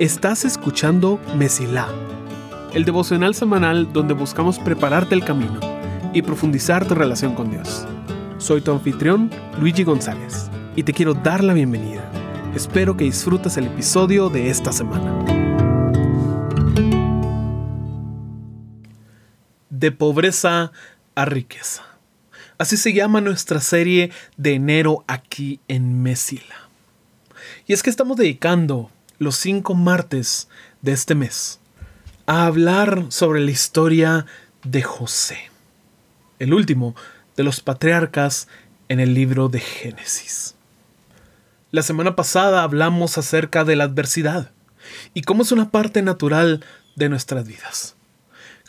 Estás escuchando Mesilá, el devocional semanal donde buscamos prepararte el camino y profundizar tu relación con Dios. Soy tu anfitrión, Luigi González, y te quiero dar la bienvenida. Espero que disfrutes el episodio de esta semana. De pobreza a riqueza. Así se llama nuestra serie de enero aquí en Mesila. Y es que estamos dedicando los cinco martes de este mes a hablar sobre la historia de José, el último de los patriarcas en el libro de Génesis. La semana pasada hablamos acerca de la adversidad y cómo es una parte natural de nuestras vidas.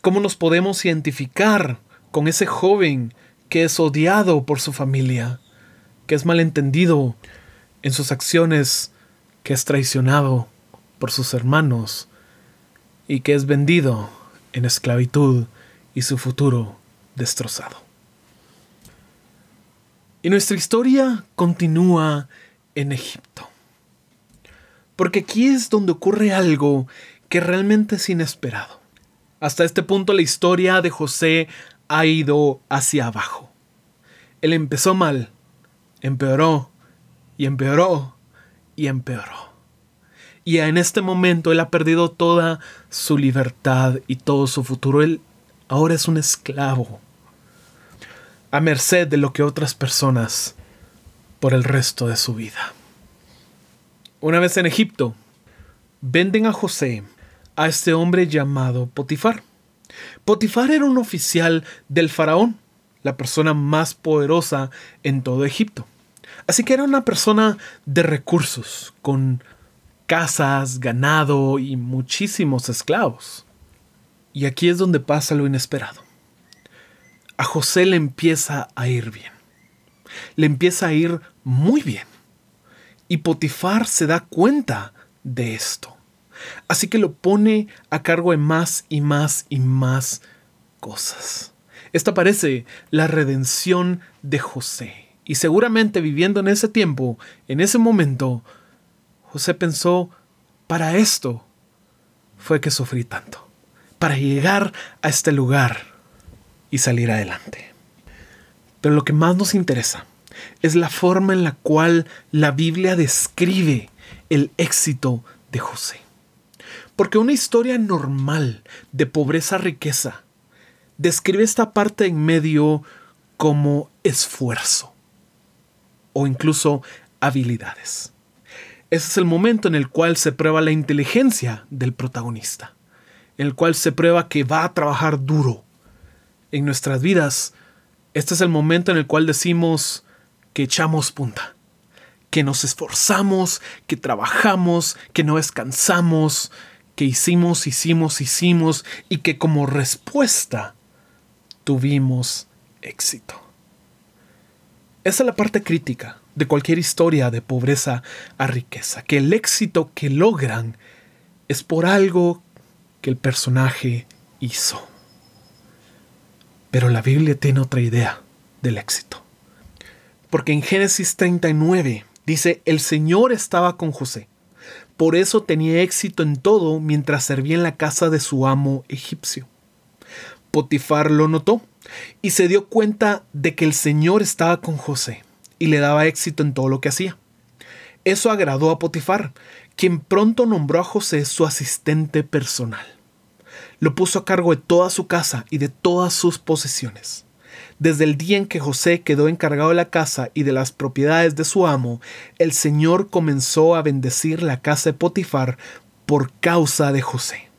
Cómo nos podemos identificar con ese joven que es odiado por su familia, que es malentendido en sus acciones, que es traicionado por sus hermanos y que es vendido en esclavitud y su futuro destrozado. Y nuestra historia continúa en Egipto. Porque aquí es donde ocurre algo que realmente es inesperado. Hasta este punto la historia de José ha ido hacia abajo. Él empezó mal, empeoró y empeoró y empeoró. Y en este momento él ha perdido toda su libertad y todo su futuro. Él ahora es un esclavo, a merced de lo que otras personas por el resto de su vida. Una vez en Egipto, venden a José a este hombre llamado Potifar. Potifar era un oficial del faraón, la persona más poderosa en todo Egipto. Así que era una persona de recursos, con casas, ganado y muchísimos esclavos. Y aquí es donde pasa lo inesperado. A José le empieza a ir bien. Le empieza a ir muy bien. Y Potifar se da cuenta de esto. Así que lo pone a cargo de más y más y más cosas. Esta parece la redención de José. Y seguramente viviendo en ese tiempo, en ese momento, José pensó, para esto fue que sufrí tanto, para llegar a este lugar y salir adelante. Pero lo que más nos interesa es la forma en la cual la Biblia describe el éxito de José. Porque una historia normal de pobreza-riqueza describe esta parte en medio como esfuerzo o incluso habilidades. Ese es el momento en el cual se prueba la inteligencia del protagonista, en el cual se prueba que va a trabajar duro. En nuestras vidas, este es el momento en el cual decimos que echamos punta, que nos esforzamos, que trabajamos, que no descansamos, que hicimos, hicimos, hicimos y que como respuesta tuvimos éxito. Esa es la parte crítica de cualquier historia de pobreza a riqueza, que el éxito que logran es por algo que el personaje hizo. Pero la Biblia tiene otra idea del éxito. Porque en Génesis 39 dice, el Señor estaba con José. Por eso tenía éxito en todo mientras servía en la casa de su amo egipcio. Potifar lo notó y se dio cuenta de que el Señor estaba con José y le daba éxito en todo lo que hacía. Eso agradó a Potifar, quien pronto nombró a José su asistente personal. Lo puso a cargo de toda su casa y de todas sus posesiones. Desde el día en que José quedó encargado de la casa y de las propiedades de su amo, el Señor comenzó a bendecir la casa de Potifar por causa de José.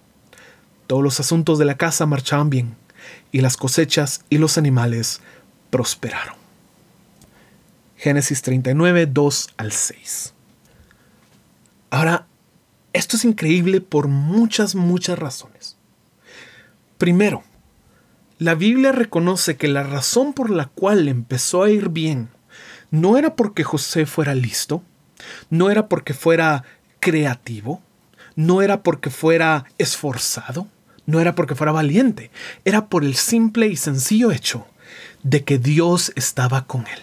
Todos los asuntos de la casa marchaban bien y las cosechas y los animales prosperaron. Génesis 39, 2 al 6. Ahora, esto es increíble por muchas, muchas razones. Primero, la Biblia reconoce que la razón por la cual empezó a ir bien no era porque José fuera listo, no era porque fuera creativo, no era porque fuera esforzado, no era porque fuera valiente, era por el simple y sencillo hecho de que Dios estaba con él.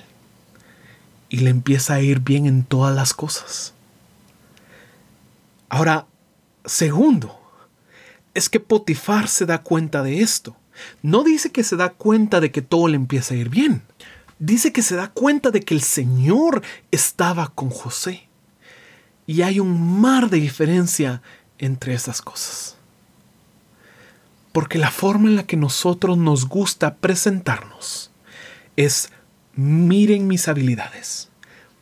Y le empieza a ir bien en todas las cosas. Ahora, segundo, es que Potifar se da cuenta de esto. No dice que se da cuenta de que todo le empieza a ir bien. Dice que se da cuenta de que el Señor estaba con José. Y hay un mar de diferencia entre esas cosas. Porque la forma en la que nosotros nos gusta presentarnos es miren mis habilidades,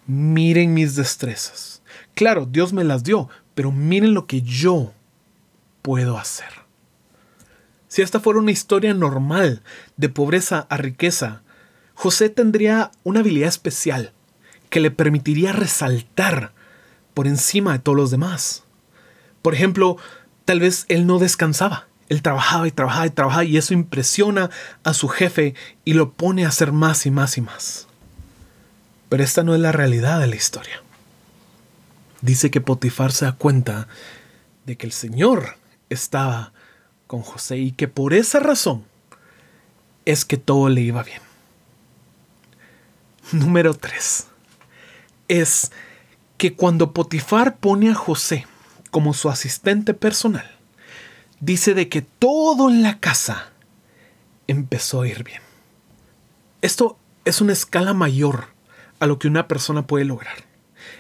miren mis destrezas. Claro, Dios me las dio, pero miren lo que yo puedo hacer. Si esta fuera una historia normal de pobreza a riqueza, José tendría una habilidad especial que le permitiría resaltar por encima de todos los demás. Por ejemplo, tal vez él no descansaba. Él trabajaba y trabajaba y trabajaba y eso impresiona a su jefe y lo pone a hacer más y más y más. Pero esta no es la realidad de la historia. Dice que Potifar se da cuenta de que el Señor estaba con José y que por esa razón es que todo le iba bien. Número 3. Es que cuando Potifar pone a José como su asistente personal, dice de que todo en la casa empezó a ir bien. Esto es una escala mayor a lo que una persona puede lograr.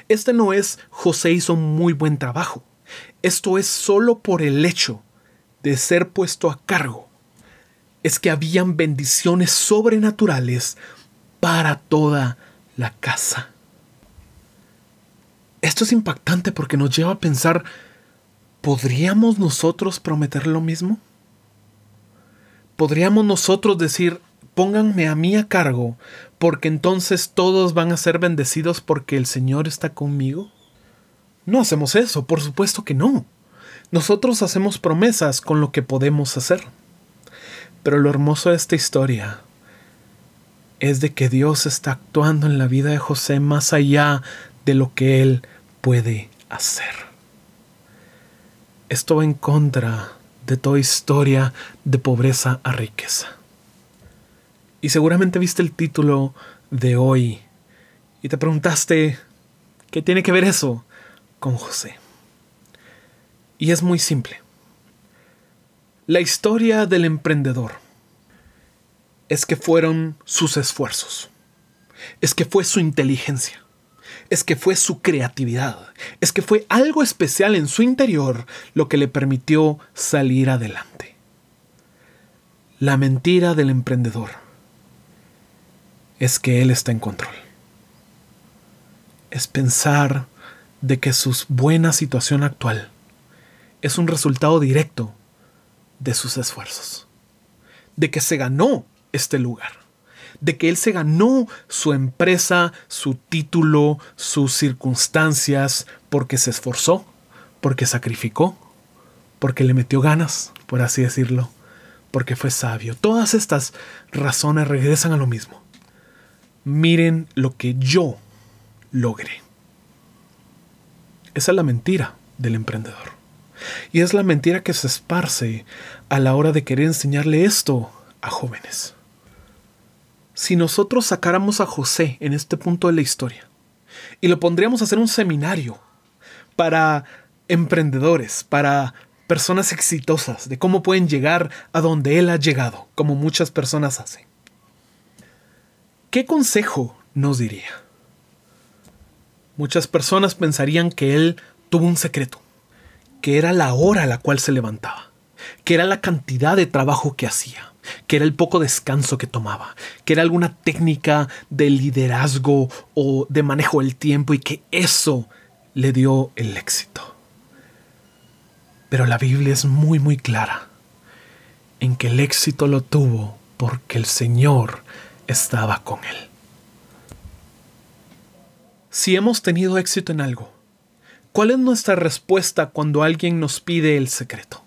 Este no es José hizo muy buen trabajo. Esto es solo por el hecho de ser puesto a cargo. Es que habían bendiciones sobrenaturales para toda la casa. Esto es impactante porque nos lleva a pensar, ¿podríamos nosotros prometer lo mismo? ¿Podríamos nosotros decir, pónganme a mí a cargo, porque entonces todos van a ser bendecidos porque el Señor está conmigo? No hacemos eso, por supuesto que no. Nosotros hacemos promesas con lo que podemos hacer. Pero lo hermoso de esta historia es de que Dios está actuando en la vida de José más allá de lo que él puede hacer. Esto va en contra de toda historia de pobreza a riqueza. Y seguramente viste el título de hoy y te preguntaste, ¿qué tiene que ver eso con José? Y es muy simple. La historia del emprendedor es que fueron sus esfuerzos, es que fue su inteligencia, es que fue su creatividad, es que fue algo especial en su interior lo que le permitió salir adelante. La mentira del emprendedor es que él está en control. Es pensar de que su buena situación actual es un resultado directo de sus esfuerzos, de que se ganó este lugar, de que él se ganó su empresa, su título, sus circunstancias, porque se esforzó, porque sacrificó, porque le metió ganas, por así decirlo, porque fue sabio. Todas estas razones regresan a lo mismo. Miren lo que yo logré. Esa es la mentira del emprendedor. Y es la mentira que se esparce a la hora de querer enseñarle esto a jóvenes. Si nosotros sacáramos a José en este punto de la historia y lo pondríamos a hacer un seminario para emprendedores, para personas exitosas, de cómo pueden llegar a donde él ha llegado, como muchas personas hacen. ¿Qué consejo nos diría? Muchas personas pensarían que él tuvo un secreto que era la hora a la cual se levantaba, que era la cantidad de trabajo que hacía, que era el poco descanso que tomaba, que era alguna técnica de liderazgo o de manejo del tiempo y que eso le dio el éxito. Pero la Biblia es muy muy clara en que el éxito lo tuvo porque el Señor estaba con él. Si hemos tenido éxito en algo, ¿Cuál es nuestra respuesta cuando alguien nos pide el secreto?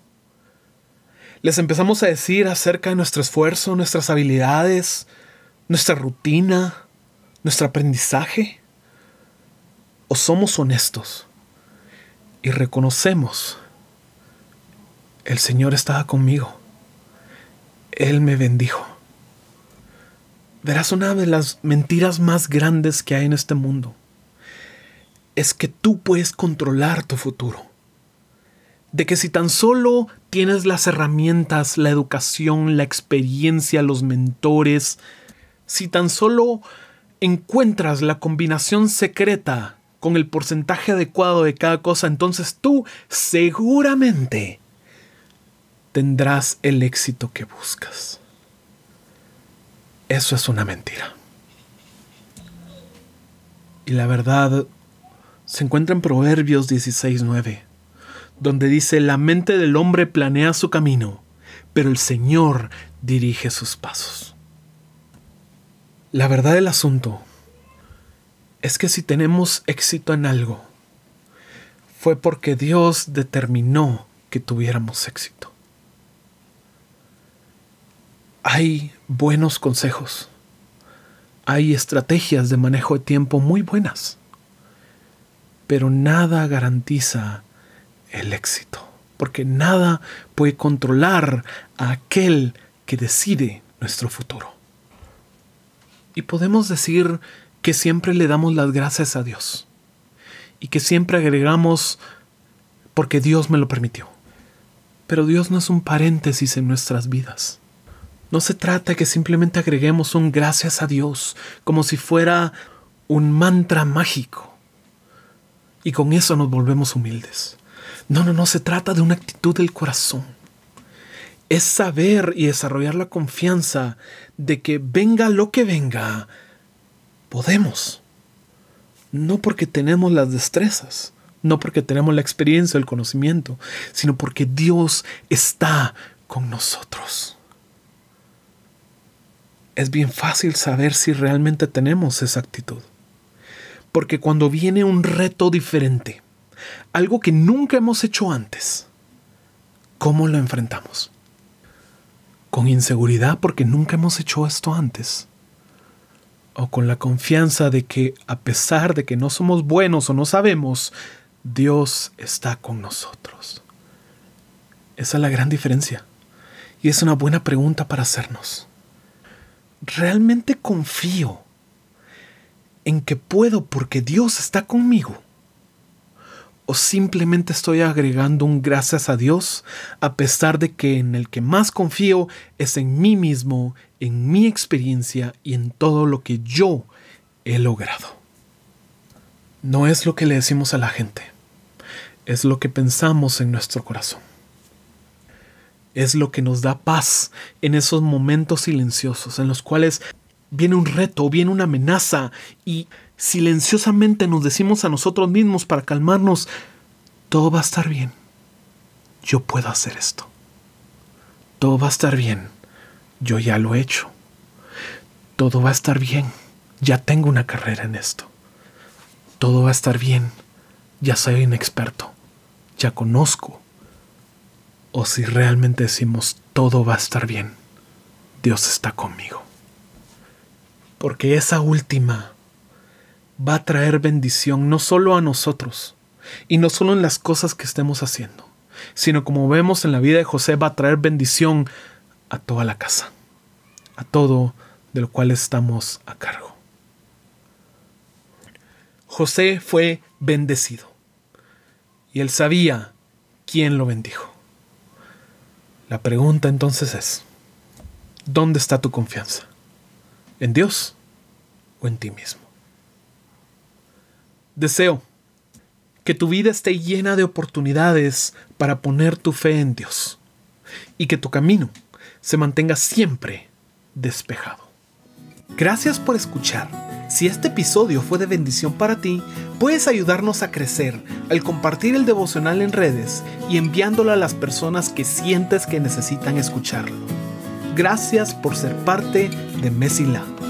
Les empezamos a decir acerca de nuestro esfuerzo, nuestras habilidades, nuestra rutina, nuestro aprendizaje. ¿O somos honestos y reconocemos, el Señor estaba conmigo, Él me bendijo? Verás una de las mentiras más grandes que hay en este mundo es que tú puedes controlar tu futuro. De que si tan solo tienes las herramientas, la educación, la experiencia, los mentores, si tan solo encuentras la combinación secreta con el porcentaje adecuado de cada cosa, entonces tú seguramente tendrás el éxito que buscas. Eso es una mentira. Y la verdad se encuentra en Proverbios 16.9, donde dice, la mente del hombre planea su camino, pero el Señor dirige sus pasos. La verdad del asunto es que si tenemos éxito en algo, fue porque Dios determinó que tuviéramos éxito. Hay buenos consejos, hay estrategias de manejo de tiempo muy buenas, pero nada garantiza el éxito, porque nada puede controlar a aquel que decide nuestro futuro. Y podemos decir que siempre le damos las gracias a Dios y que siempre agregamos porque Dios me lo permitió. Pero Dios no es un paréntesis en nuestras vidas. No se trata que simplemente agreguemos un gracias a Dios como si fuera un mantra mágico y con eso nos volvemos humildes. No, no, no, se trata de una actitud del corazón. Es saber y desarrollar la confianza de que venga lo que venga, podemos. No porque tenemos las destrezas, no porque tenemos la experiencia, el conocimiento, sino porque Dios está con nosotros. Es bien fácil saber si realmente tenemos esa actitud. Porque cuando viene un reto diferente, algo que nunca hemos hecho antes, ¿cómo lo enfrentamos? ¿Con inseguridad porque nunca hemos hecho esto antes? o con la confianza de que a pesar de que no somos buenos o no sabemos, Dios está con nosotros. Esa es la gran diferencia. Y es una buena pregunta para hacernos. ¿Realmente confío en que puedo porque Dios está conmigo? ¿O simplemente estoy agregando un gracias a Dios a pesar de que en el que más confío es en mí mismo, en mi experiencia y en todo lo que yo he logrado? No es lo que le decimos a la gente, es lo que pensamos en nuestro corazón. Es lo que nos da paz en esos momentos silenciosos en los cuales viene un reto, viene una amenaza y silenciosamente nos decimos a nosotros mismos para calmarnos, todo va a estar bien. Yo puedo hacer esto. Todo va a estar bien. Yo ya lo he hecho. Todo va a estar bien. Ya tengo una carrera en esto. Todo va a estar bien. Ya soy un experto. Ya conozco. O si realmente decimos todo va a estar bien, Dios está conmigo. Porque esa última va a traer bendición no solo a nosotros, y no solo en las cosas que estemos haciendo, sino como vemos en la vida de José, va a traer bendición a toda la casa, a todo de lo cual estamos a cargo. José fue bendecido, y él sabía quién lo bendijo. La pregunta entonces es, ¿dónde está tu confianza? ¿En Dios o en ti mismo? Deseo que tu vida esté llena de oportunidades para poner tu fe en Dios y que tu camino se mantenga siempre despejado. Gracias por escuchar. Si este episodio fue de bendición para ti, puedes ayudarnos a crecer al compartir el devocional en redes y enviándolo a las personas que sientes que necesitan escucharlo. Gracias por ser parte de Messi Lab.